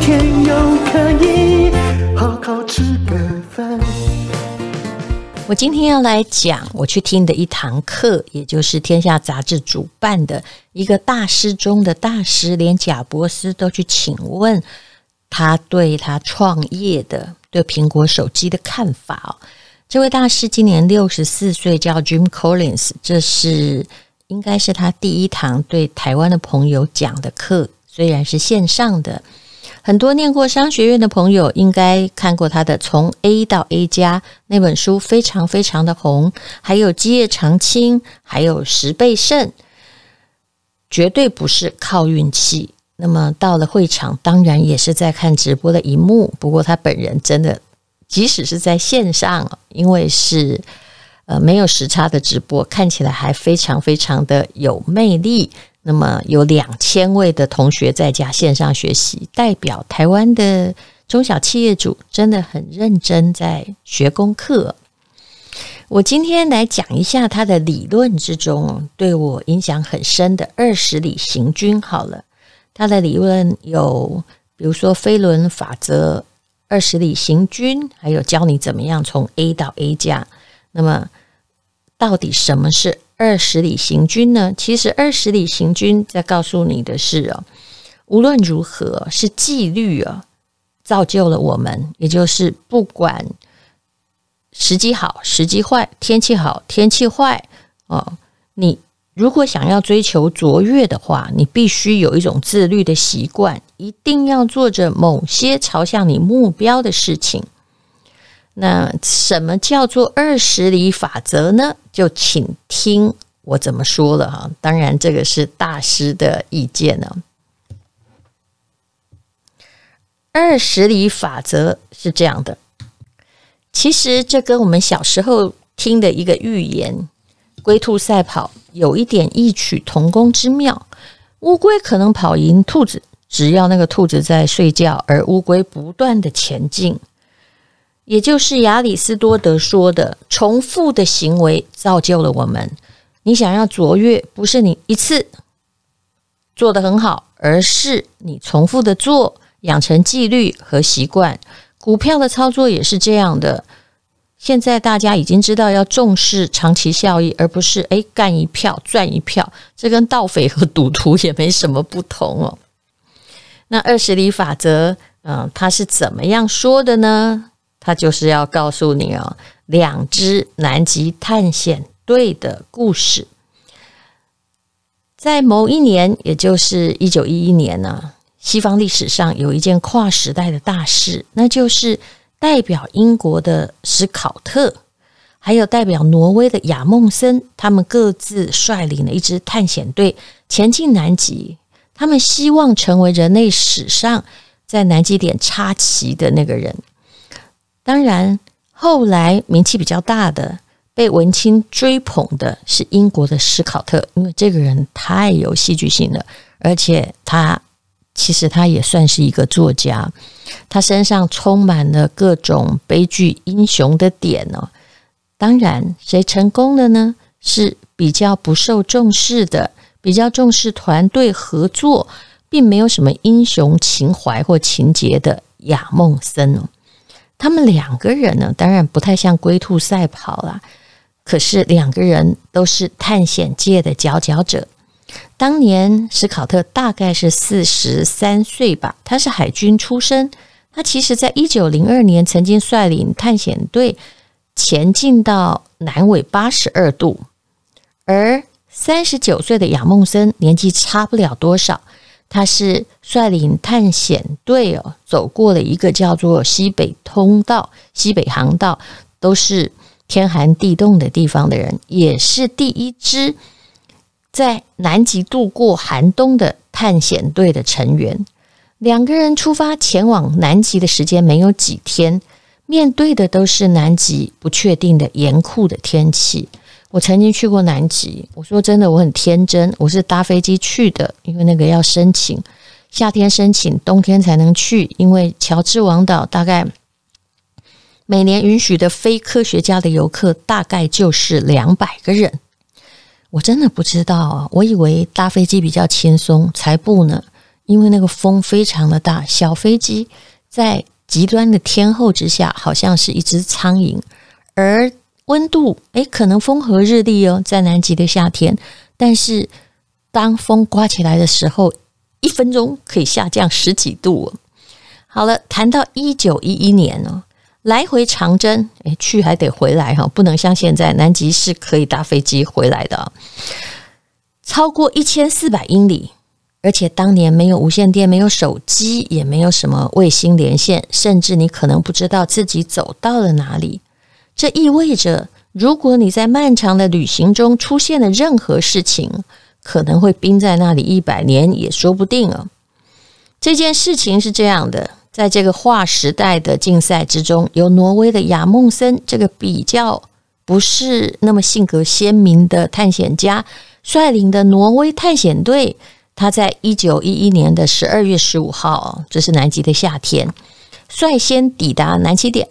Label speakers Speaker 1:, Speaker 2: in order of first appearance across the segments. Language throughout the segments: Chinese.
Speaker 1: 天又可以好好吃个饭。
Speaker 2: 我今天要来讲我去听的一堂课，也就是《天下杂志》主办的一个大师中的大师，连贾伯斯都去请问他对他创业的对苹果手机的看法哦。这位大师今年六十四岁，叫 Jim Collins。这是应该是他第一堂对台湾的朋友讲的课，虽然是线上的。很多念过商学院的朋友应该看过他的《从 A 到 A 加》那本书，非常非常的红。还有《基业长青》，还有《十倍胜》，绝对不是靠运气。那么到了会场，当然也是在看直播的荧幕。不过他本人真的。即使是在线上，因为是呃没有时差的直播，看起来还非常非常的有魅力。那么有两千位的同学在家线上学习，代表台湾的中小企业主真的很认真在学功课。我今天来讲一下他的理论之中对我影响很深的二十里行军。好了，他的理论有，比如说飞轮法则。二十里行军，还有教你怎么样从 A 到 A 加。那么，到底什么是二十里行军呢？其实，二十里行军在告诉你的是哦，无论如何是纪律啊，造就了我们。也就是不管时机好、时机坏，天气好、天气坏哦，你。如果想要追求卓越的话，你必须有一种自律的习惯，一定要做着某些朝向你目标的事情。那什么叫做二十里法则呢？就请听我怎么说了哈。当然，这个是大师的意见呢。二十里法则是这样的，其实这跟我们小时候听的一个寓言《龟兔赛跑》。有一点异曲同工之妙，乌龟可能跑赢兔子，只要那个兔子在睡觉，而乌龟不断的前进。也就是亚里士多德说的，重复的行为造就了我们。你想要卓越，不是你一次做得很好，而是你重复的做，养成纪律和习惯。股票的操作也是这样的。现在大家已经知道要重视长期效益，而不是诶干一票赚一票，这跟盗匪和赌徒也没什么不同哦。那二十里法则，嗯，它是怎么样说的呢？他就是要告诉你哦，两支南极探险队的故事。在某一年，也就是一九一一年呢，西方历史上有一件跨时代的大事，那就是。代表英国的史考特，还有代表挪威的亚梦森，他们各自率领了一支探险队前进南极。他们希望成为人类史上在南极点插旗的那个人。当然，后来名气比较大的、被文青追捧的是英国的史考特，因为这个人太有戏剧性了，而且他。其实他也算是一个作家，他身上充满了各种悲剧英雄的点哦。当然，谁成功了呢？是比较不受重视的，比较重视团队合作，并没有什么英雄情怀或情节的亚梦森哦。他们两个人呢，当然不太像龟兔赛跑啦，可是两个人都是探险界的佼佼者。当年史考特大概是四十三岁吧，他是海军出身。他其实在一九零二年曾经率领探险队前进到南纬八十二度，而三十九岁的亚梦森年纪差不了多少，他是率领探险队哦走过了一个叫做西北通道、西北航道，都是天寒地冻的地方的人，也是第一支。在南极度过寒冬的探险队的成员，两个人出发前往南极的时间没有几天，面对的都是南极不确定的严酷的天气。我曾经去过南极，我说真的，我很天真，我是搭飞机去的，因为那个要申请，夏天申请，冬天才能去，因为乔治王岛大概每年允许的非科学家的游客大概就是两百个人。我真的不知道啊，我以为搭飞机比较轻松，才不呢。因为那个风非常的大，小飞机在极端的天候之下，好像是一只苍蝇，而温度诶，可能风和日丽哦，在南极的夏天，但是当风刮起来的时候，一分钟可以下降十几度哦。好了，谈到一九一一年哦，来回长征，诶，去还得回来哈，不能像现在南极是可以搭飞机回来的，超过一千四百英里。而且当年没有无线电，没有手机，也没有什么卫星连线，甚至你可能不知道自己走到了哪里。这意味着，如果你在漫长的旅行中出现了任何事情，可能会冰在那里一百年也说不定啊。这件事情是这样的，在这个划时代的竞赛之中，由挪威的亚梦森这个比较不是那么性格鲜明的探险家率领的挪威探险队。他在一九一一年的十二月十五号，这是南极的夏天，率先抵达南极点。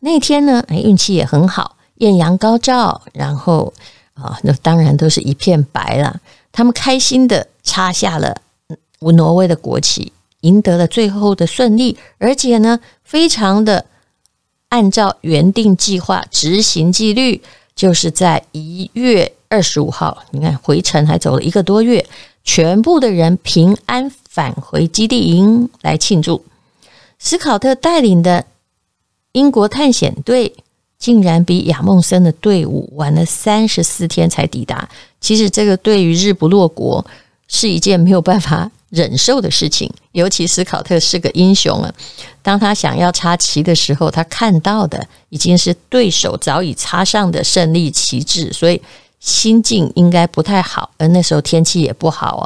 Speaker 2: 那天呢，哎，运气也很好，艳阳高照，然后啊，那当然都是一片白了。他们开心的插下了挪威的国旗，赢得了最后的胜利，而且呢，非常的按照原定计划执行纪律，就是在一月二十五号，你看回程还走了一个多月。全部的人平安返回基地营来庆祝。斯考特带领的英国探险队竟然比亚梦森的队伍晚了三十四天才抵达。其实这个对于日不落国是一件没有办法忍受的事情。尤其斯考特是个英雄啊，当他想要插旗的时候，他看到的已经是对手早已插上的胜利旗帜，所以。心境应该不太好，而那时候天气也不好哦。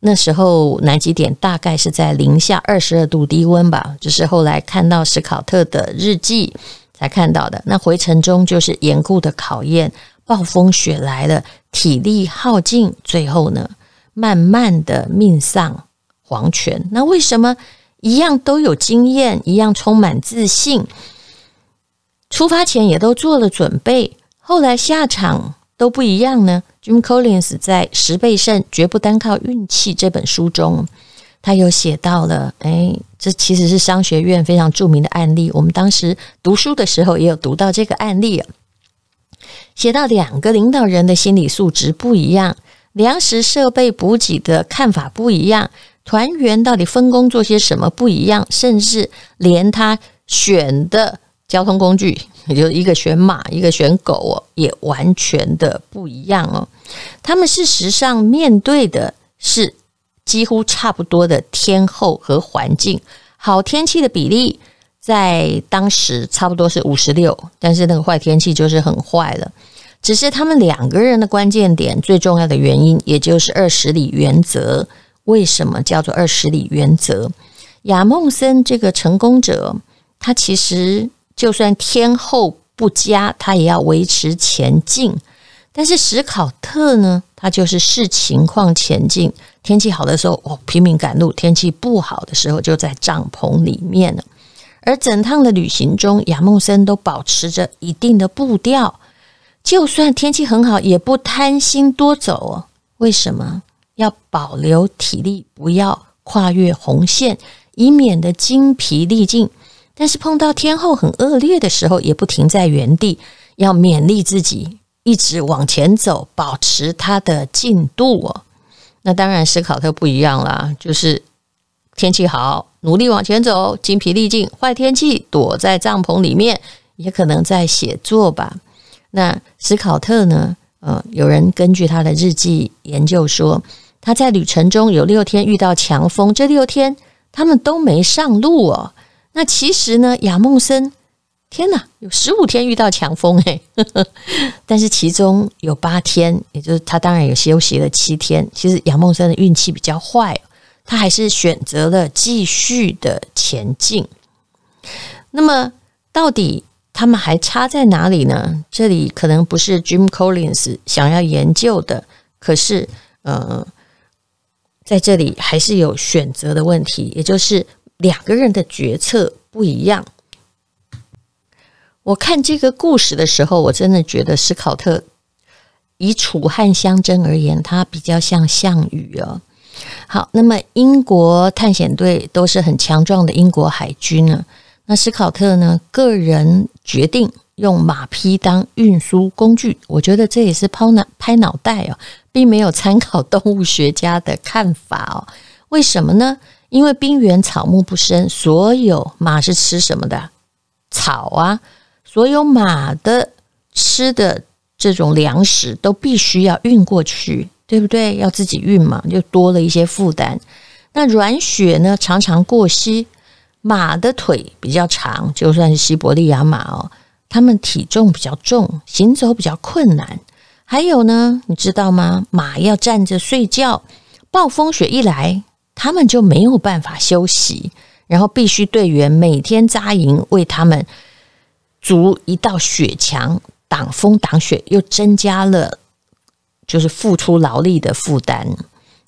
Speaker 2: 那时候南极点大概是在零下二十二度低温吧，就是后来看到史考特的日记才看到的。那回程中就是严酷的考验，暴风雪来了，体力耗尽，最后呢，慢慢的命丧黄泉。那为什么一样都有经验，一样充满自信，出发前也都做了准备，后来下场？都不一样呢。Jim Collins 在《十倍胜绝不单靠运气》这本书中，他有写到了，哎，这其实是商学院非常著名的案例。我们当时读书的时候也有读到这个案例，写到两个领导人的心理素质不一样，粮食设备补给的看法不一样，团员到底分工做些什么不一样，甚至连他选的交通工具。也就一个选马，一个选狗哦，也完全的不一样哦。他们事实上面对的是几乎差不多的天候和环境，好天气的比例在当时差不多是五十六，但是那个坏天气就是很坏了。只是他们两个人的关键点，最重要的原因，也就是二十里原则。为什么叫做二十里原则？亚梦森这个成功者，他其实。就算天候不佳，他也要维持前进。但是史考特呢，他就是视情况前进。天气好的时候，哦，拼命赶路；天气不好的时候，就在帐篷里面了。而整趟的旅行中，亚梦森都保持着一定的步调，就算天气很好，也不贪心多走哦。为什么？要保留体力，不要跨越红线，以免得精疲力尽。但是碰到天候很恶劣的时候，也不停在原地，要勉励自己一直往前走，保持他的进度哦。那当然，史考特不一样啦，就是天气好，努力往前走，精疲力尽；坏天气，躲在帐篷里面，也可能在写作吧。那史考特呢？呃，有人根据他的日记研究说，他在旅程中有六天遇到强风，这六天他们都没上路哦。那其实呢，亚梦森，天哪，有十五天遇到强风哎，但是其中有八天，也就是他当然有休息了七天。其实亚梦森的运气比较坏，他还是选择了继续的前进。那么，到底他们还差在哪里呢？这里可能不是 Jim Collins 想要研究的，可是，呃，在这里还是有选择的问题，也就是两个人的决策不一样。我看这个故事的时候，我真的觉得史考特以楚汉相争而言，他比较像项羽哦。好，那么英国探险队都是很强壮的英国海军呢。那史考特呢，个人决定用马匹当运输工具，我觉得这也是抛脑拍脑袋哦，并没有参考动物学家的看法哦。为什么呢？因为冰原草木不生，所有马是吃什么的？草啊。所有马的吃的这种粮食都必须要运过去，对不对？要自己运嘛，就多了一些负担。那软雪呢，常常过膝，马的腿比较长，就算是西伯利亚马哦，它们体重比较重，行走比较困难。还有呢，你知道吗？马要站着睡觉，暴风雪一来，他们就没有办法休息，然后必须队员每天扎营为他们。筑一道雪墙挡风挡雪，又增加了就是付出劳力的负担。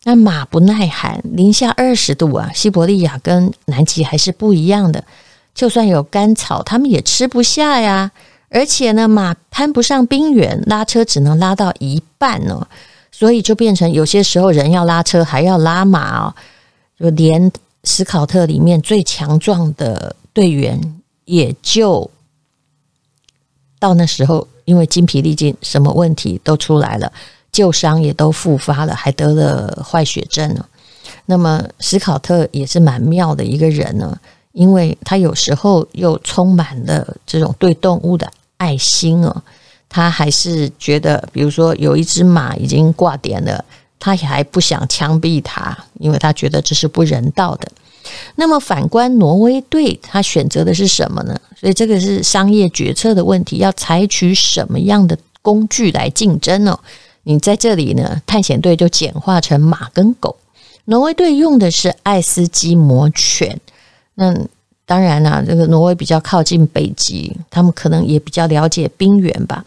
Speaker 2: 那马不耐寒，零下二十度啊，西伯利亚跟南极还是不一样的。就算有干草，他们也吃不下呀。而且呢，马攀不上冰原，拉车只能拉到一半哦，所以就变成有些时候人要拉车还要拉马哦，就连史考特里面最强壮的队员也就。到那时候，因为精疲力尽，什么问题都出来了，旧伤也都复发了，还得了坏血症呢。那么史考特也是蛮妙的一个人呢，因为他有时候又充满了这种对动物的爱心哦，他还是觉得，比如说有一只马已经挂点了，他也还不想枪毙他，因为他觉得这是不人道的。那么反观挪威队，他选择的是什么呢？所以这个是商业决策的问题，要采取什么样的工具来竞争呢？你在这里呢，探险队就简化成马跟狗，挪威队用的是爱斯基摩犬。那当然啦、这个挪威比较靠近北极，他们可能也比较了解冰原吧。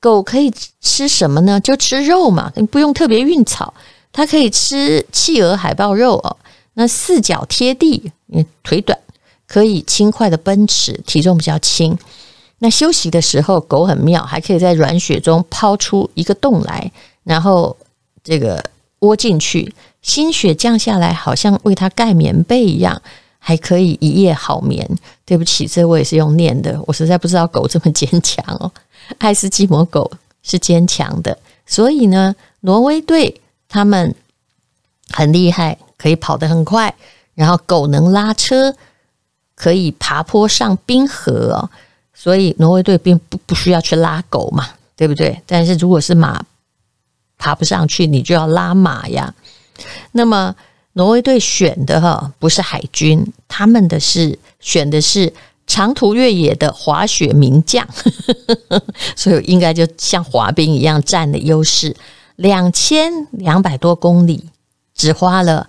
Speaker 2: 狗可以吃什么呢？就吃肉嘛，你不用特别运草，它可以吃企鹅、海豹肉哦。那四脚贴地，因为腿短，可以轻快的奔驰，体重比较轻。那休息的时候，狗很妙，还可以在软雪中抛出一个洞来，然后这个窝进去，新雪降下来，好像为它盖棉被一样，还可以一夜好眠。对不起，这我也是用念的，我实在不知道狗这么坚强哦。爱斯基摩狗是坚强的，所以呢，挪威队他们很厉害。可以跑得很快，然后狗能拉车，可以爬坡上冰河哦，所以挪威队并不不需要去拉狗嘛，对不对？但是如果是马爬不上去，你就要拉马呀。那么挪威队选的哈不是海军，他们的是选的是长途越野的滑雪名将，所以应该就像滑冰一样占了优势，两千两百多公里，只花了。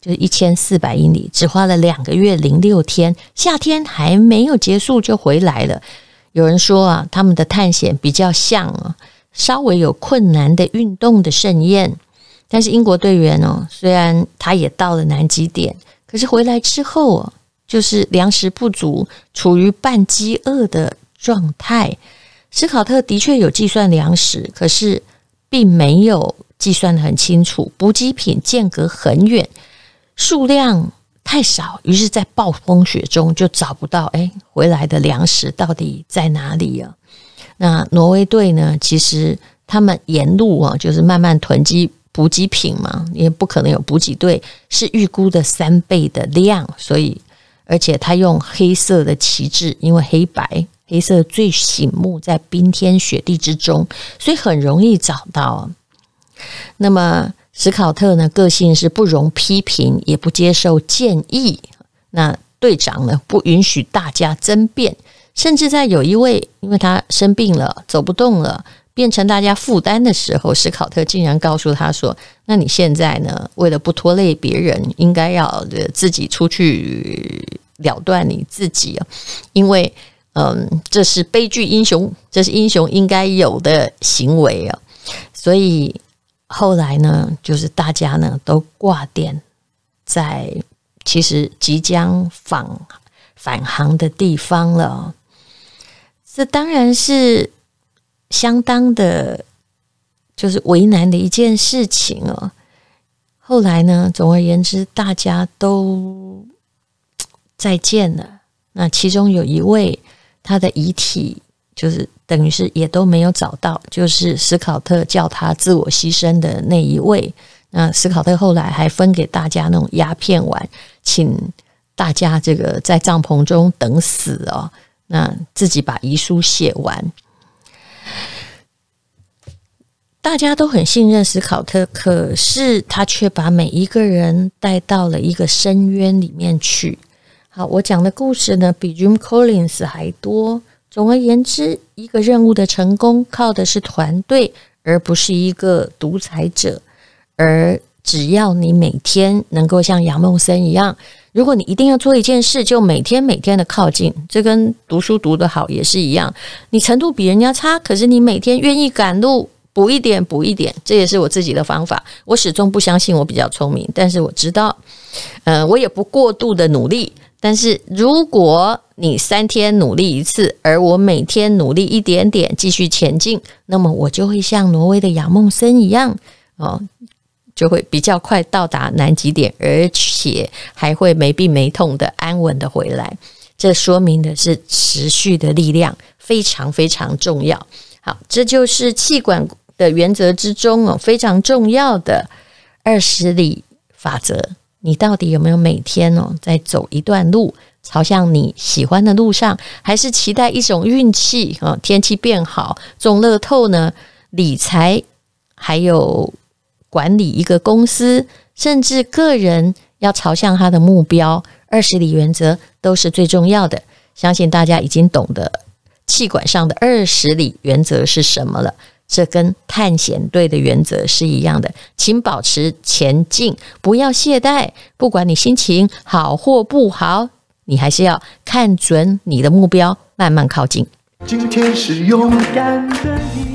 Speaker 2: 就是一千四百英里，只花了两个月零六天，夏天还没有结束就回来了。有人说啊，他们的探险比较像啊，稍微有困难的运动的盛宴。但是英国队员哦，虽然他也到了南极点，可是回来之后啊，就是粮食不足，处于半饥饿的状态。斯考特的确有计算粮食，可是并没有计算得很清楚，补给品间隔很远。数量太少，于是，在暴风雪中就找不到哎，回来的粮食到底在哪里啊？那挪威队呢？其实他们沿路啊，就是慢慢囤积补给品嘛，也不可能有补给队是预估的三倍的量，所以而且他用黑色的旗帜，因为黑白黑色最醒目，在冰天雪地之中，所以很容易找到。那么。史考特呢，个性是不容批评，也不接受建议。那队长呢，不允许大家争辩，甚至在有一位因为他生病了，走不动了，变成大家负担的时候，史考特竟然告诉他说：“那你现在呢？为了不拖累别人，应该要自己出去了断你自己啊！因为，嗯，这是悲剧英雄，这是英雄应该有的行为啊！所以后来呢，就是大家呢都挂电在其实即将返返航的地方了。这当然是。”相当的，就是为难的一件事情哦。后来呢，总而言之，大家都再见了。那其中有一位，他的遗体就是等于是也都没有找到，就是史考特叫他自我牺牲的那一位。那史考特后来还分给大家那种鸦片丸，请大家这个在帐篷中等死哦。那自己把遗书写完。大家都很信任史考特，可是他却把每一个人带到了一个深渊里面去。好，我讲的故事呢，比 Jim Collins 还多。总而言之，一个任务的成功靠的是团队，而不是一个独裁者。而只要你每天能够像杨梦森一样，如果你一定要做一件事，就每天每天的靠近，这跟读书读得好也是一样。你程度比人家差，可是你每天愿意赶路。补一点，补一点，这也是我自己的方法。我始终不相信我比较聪明，但是我知道，呃，我也不过度的努力。但是如果你三天努力一次，而我每天努力一点点继续前进，那么我就会像挪威的杨梦森一样，哦，就会比较快到达南极点，而且还会没病没痛的安稳的回来。这说明的是持续的力量非常非常重要。好，这就是气管的原则之中哦，非常重要的二十里法则。你到底有没有每天哦，在走一段路，朝向你喜欢的路上，还是期待一种运气啊？天气变好，中乐透呢？理财，还有管理一个公司，甚至个人要朝向他的目标，二十里原则都是最重要的。相信大家已经懂得。气管上的二十里原则是什么了？这跟探险队的原则是一样的，请保持前进，不要懈怠。不管你心情好或不好，你还是要看准你的目标，慢慢靠近。
Speaker 1: 今天是勇敢的一